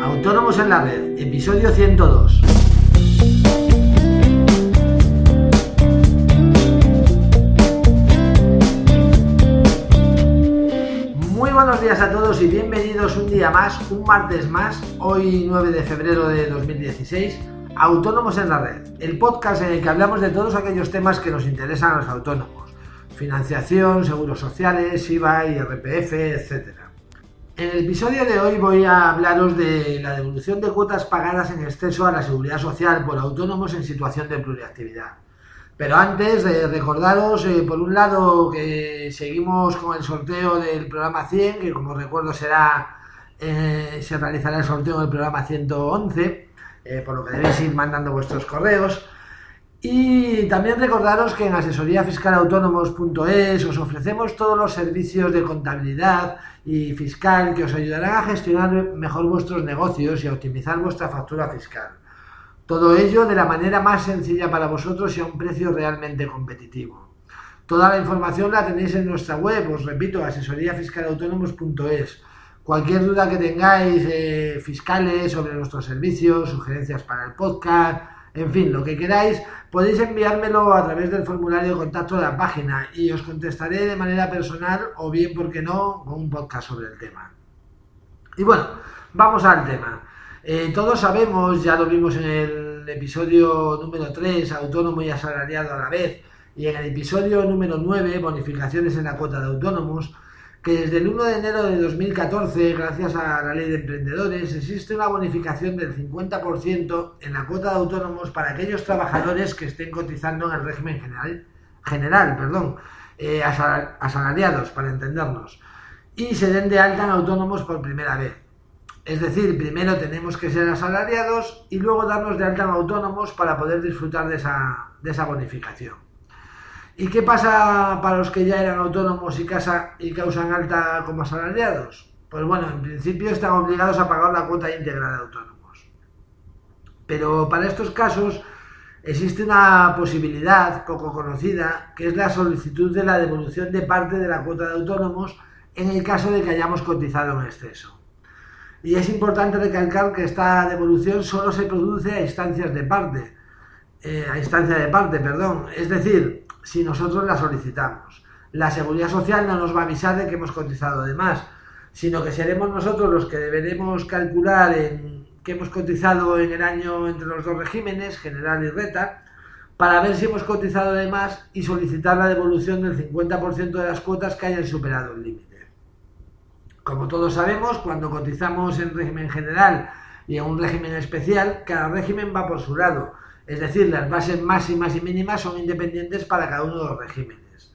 Autónomos en la Red, episodio 102. Muy buenos días a todos y bienvenidos un día más, un martes más, hoy 9 de febrero de 2016, Autónomos en la Red, el podcast en el que hablamos de todos aquellos temas que nos interesan a los autónomos, financiación, seguros sociales, IVA, IRPF, etcétera. En el episodio de hoy voy a hablaros de la devolución de cuotas pagadas en exceso a la seguridad social por autónomos en situación de pluriactividad. Pero antes recordaros, eh, por un lado, que seguimos con el sorteo del programa 100, que como recuerdo será eh, se realizará el sorteo del programa 111, eh, por lo que debéis ir mandando vuestros correos. Y también recordaros que en asesoríafiscalautónomos.es os ofrecemos todos los servicios de contabilidad y fiscal que os ayudarán a gestionar mejor vuestros negocios y a optimizar vuestra factura fiscal. Todo ello de la manera más sencilla para vosotros y a un precio realmente competitivo. Toda la información la tenéis en nuestra web, os repito, asesoríafiscalautónomos.es. Cualquier duda que tengáis eh, fiscales sobre nuestros servicios, sugerencias para el podcast, en fin, lo que queráis, podéis enviármelo a través del formulario de contacto de la página y os contestaré de manera personal o bien, porque no, con un podcast sobre el tema. Y bueno, vamos al tema. Eh, todos sabemos, ya lo vimos en el episodio número 3, autónomo y asalariado a la vez, y en el episodio número 9, bonificaciones en la cuota de autónomos, que desde el 1 de enero de 2014, gracias a la ley de emprendedores, existe una bonificación del 50% en la cuota de autónomos para aquellos trabajadores que estén cotizando en el régimen general, general perdón, eh, asalariados, para entendernos, y se den de alta en autónomos por primera vez. Es decir, primero tenemos que ser asalariados y luego darnos de alta en autónomos para poder disfrutar de esa, de esa bonificación. ¿Y qué pasa para los que ya eran autónomos y, causan alta como asalariados? Pues bueno, en principio están obligados a pagar la cuota íntegra de autónomos. Pero para estos casos existe una posibilidad poco conocida, que es la solicitud de la devolución de parte de la cuota de autónomos en el caso de que hayamos cotizado en exceso. Y es importante recalcar que esta devolución solo se produce a instancias de parte, eh, a instancia de parte, perdón. Es decir, si nosotros la solicitamos. La seguridad social no nos va a avisar de que hemos cotizado de más, sino que seremos nosotros los que deberemos calcular en que hemos cotizado en el año entre los dos regímenes, general y reta, para ver si hemos cotizado de más y solicitar la devolución del 50% de las cuotas que hayan superado el límite. Como todos sabemos, cuando cotizamos en régimen general y en un régimen especial, cada régimen va por su lado es decir, las bases máximas y mínimas son independientes para cada uno de los regímenes.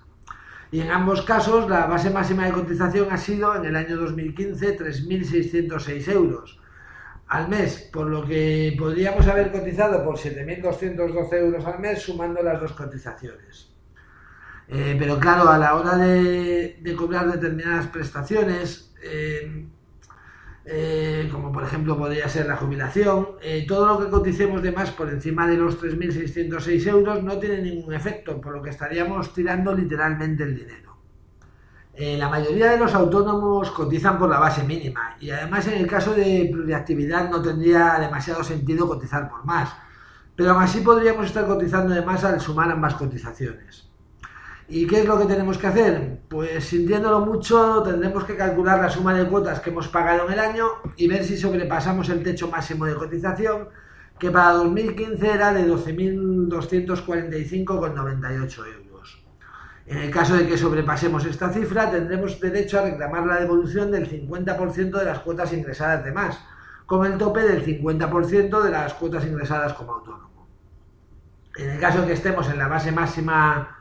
Y en ambos casos, la base máxima de cotización ha sido en el año 2015 3.606 euros al mes, por lo que podríamos haber cotizado por 7.212 euros al mes sumando las dos cotizaciones. Eh, pero claro, a la hora de, cobrar determinadas prestaciones, eh, eh, como por ejemplo podría ser la jubilación, eh, todo lo que coticemos de más por encima de los 3.606 euros no tiene ningún efecto, por lo que estaríamos tirando literalmente el dinero. Eh, la mayoría de los autónomos cotizan por la base mínima y además en el caso de pluriactividad no tendría demasiado sentido cotizar por más, pero aún así podríamos estar cotizando de más al sumar ambas cotizaciones. ¿Y qué es lo que tenemos que hacer? Pues sintiéndolo mucho tendremos que calcular la suma de cuotas que hemos pagado en el año y ver si sobrepasamos el techo máximo de cotización, que para 2015 era de 12.245,98 euros. En el caso de que sobrepasemos esta cifra, tendremos derecho a reclamar la devolución del 50% de las cuotas ingresadas de más, con el tope del 50% de las cuotas ingresadas como autónomo. En el caso de que estemos en la base máxima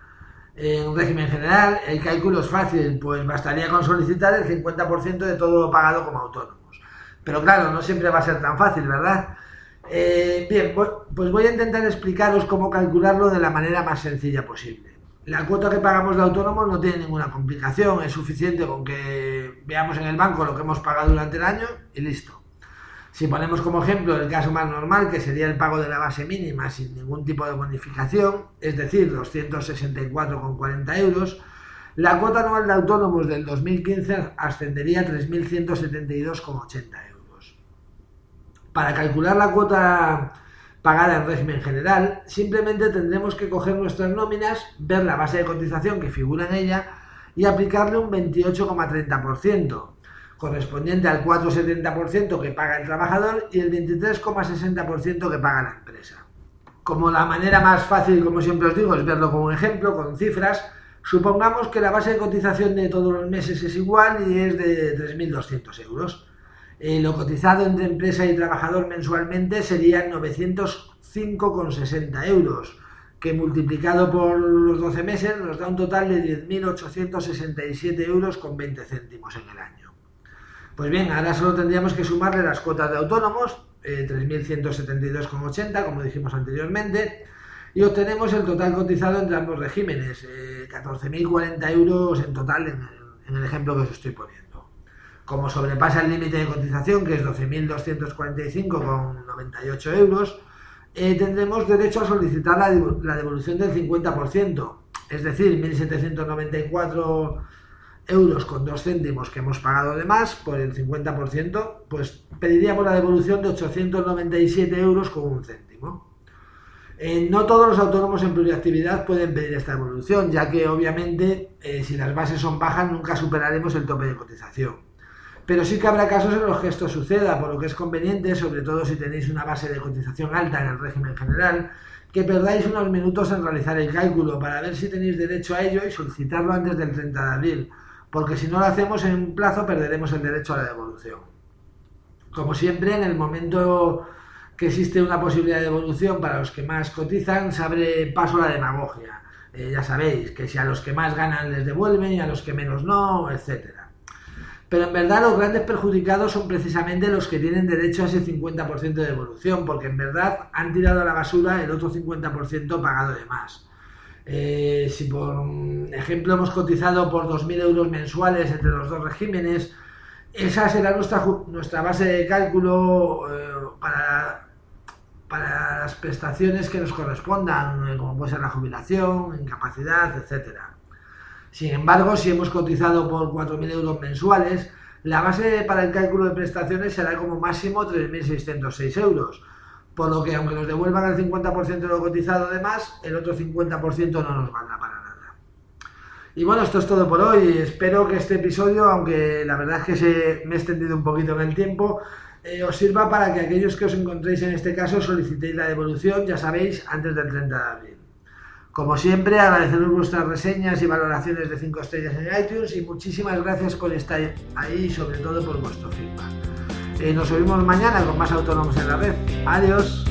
en un régimen general, el cálculo es fácil, pues bastaría con solicitar el 50% de todo lo pagado como autónomos. Pero claro, no siempre va a ser tan fácil, ¿verdad? Eh, bien, pues voy a intentar explicaros cómo calcularlo de la manera más sencilla posible. La cuota que pagamos de autónomos no tiene ninguna complicación, es suficiente con que veamos en el banco lo que hemos pagado durante el año y listo. Si ponemos como ejemplo el caso más normal, que sería el pago de la base mínima sin ningún tipo de bonificación, es decir, 264,40 euros, la cuota anual de autónomos del 2015 ascendería a 3.172,80 euros. Para calcular la cuota pagada en régimen general, simplemente tendremos que coger nuestras nóminas, ver la base de cotización que figura en ella y aplicarle un 28,30%, correspondiente al 4,70% que paga el trabajador y el 23,60% que paga la empresa. Como la manera más fácil, como siempre os digo, es verlo con un ejemplo, con cifras, supongamos que la base de cotización de todos los meses es igual y es de 3.200 euros. Eh, lo cotizado entre empresa y trabajador mensualmente serían 905,60 euros, que multiplicado por los 12 meses nos da un total de 10.867 euros con 20 céntimos en el año. Pues bien, ahora solo tendríamos que sumarle las cuotas de autónomos, 3.172,80, eh, como dijimos anteriormente, y obtenemos el total cotizado entre ambos regímenes, 14.040 eh, euros en total en el, ejemplo que os estoy poniendo. Como sobrepasa el límite de cotización, que es 12.245,98 euros, eh, tendremos derecho a solicitar la devolución del 50%, es decir, 1.794 euros con dos céntimos que hemos pagado de más por el 50%, pues pediríamos la devolución de 897 euros con un céntimo. Eh, no todos los autónomos en pluriactividad pueden pedir esta devolución, ya que obviamente eh, si las bases son bajas nunca superaremos el tope de cotización. Pero sí que habrá casos en los que esto suceda, por lo que es conveniente, sobre todo si tenéis una base de cotización alta en el régimen general, que perdáis unos minutos en realizar el cálculo para ver si tenéis derecho a ello y solicitarlo antes del 30 de abril, porque si no lo hacemos en un plazo perderemos el derecho a la devolución. Como siempre, en el momento que existe una posibilidad de devolución para los que más cotizan, se abre paso a la demagogia. Eh, ya sabéis, que si a los que más ganan les devuelven y a los que menos no, etc. Pero en verdad los grandes perjudicados son precisamente los que tienen derecho a ese 50% de devolución, porque en verdad han tirado a la basura el otro 50% pagado de más. Eh, si por ejemplo hemos cotizado por 2.000 euros mensuales entre los dos regímenes, esa será nuestra, nuestra base de cálculo eh, para, para las prestaciones que nos correspondan, eh, como puede ser la jubilación, incapacidad, etc. Sin embargo, si hemos cotizado por 4.000 euros mensuales, la base para el cálculo de prestaciones será como máximo 3.606 euros por lo que aunque nos devuelvan el 50% de lo cotizado de más, el otro 50% no nos manda para nada. Y bueno, esto es todo por hoy. Espero que este episodio, aunque la verdad es que se me he extendido un poquito en el tiempo, eh, os sirva para que aquellos que os encontréis en este caso solicitéis la devolución, ya sabéis, antes del 30 de abril. Como siempre, agradeceros vuestras reseñas y valoraciones de 5 estrellas en iTunes y muchísimas gracias por estar ahí y sobre todo por vuestro feedback. Eh, nos vemos mañana con más autónomos en la red. Adiós.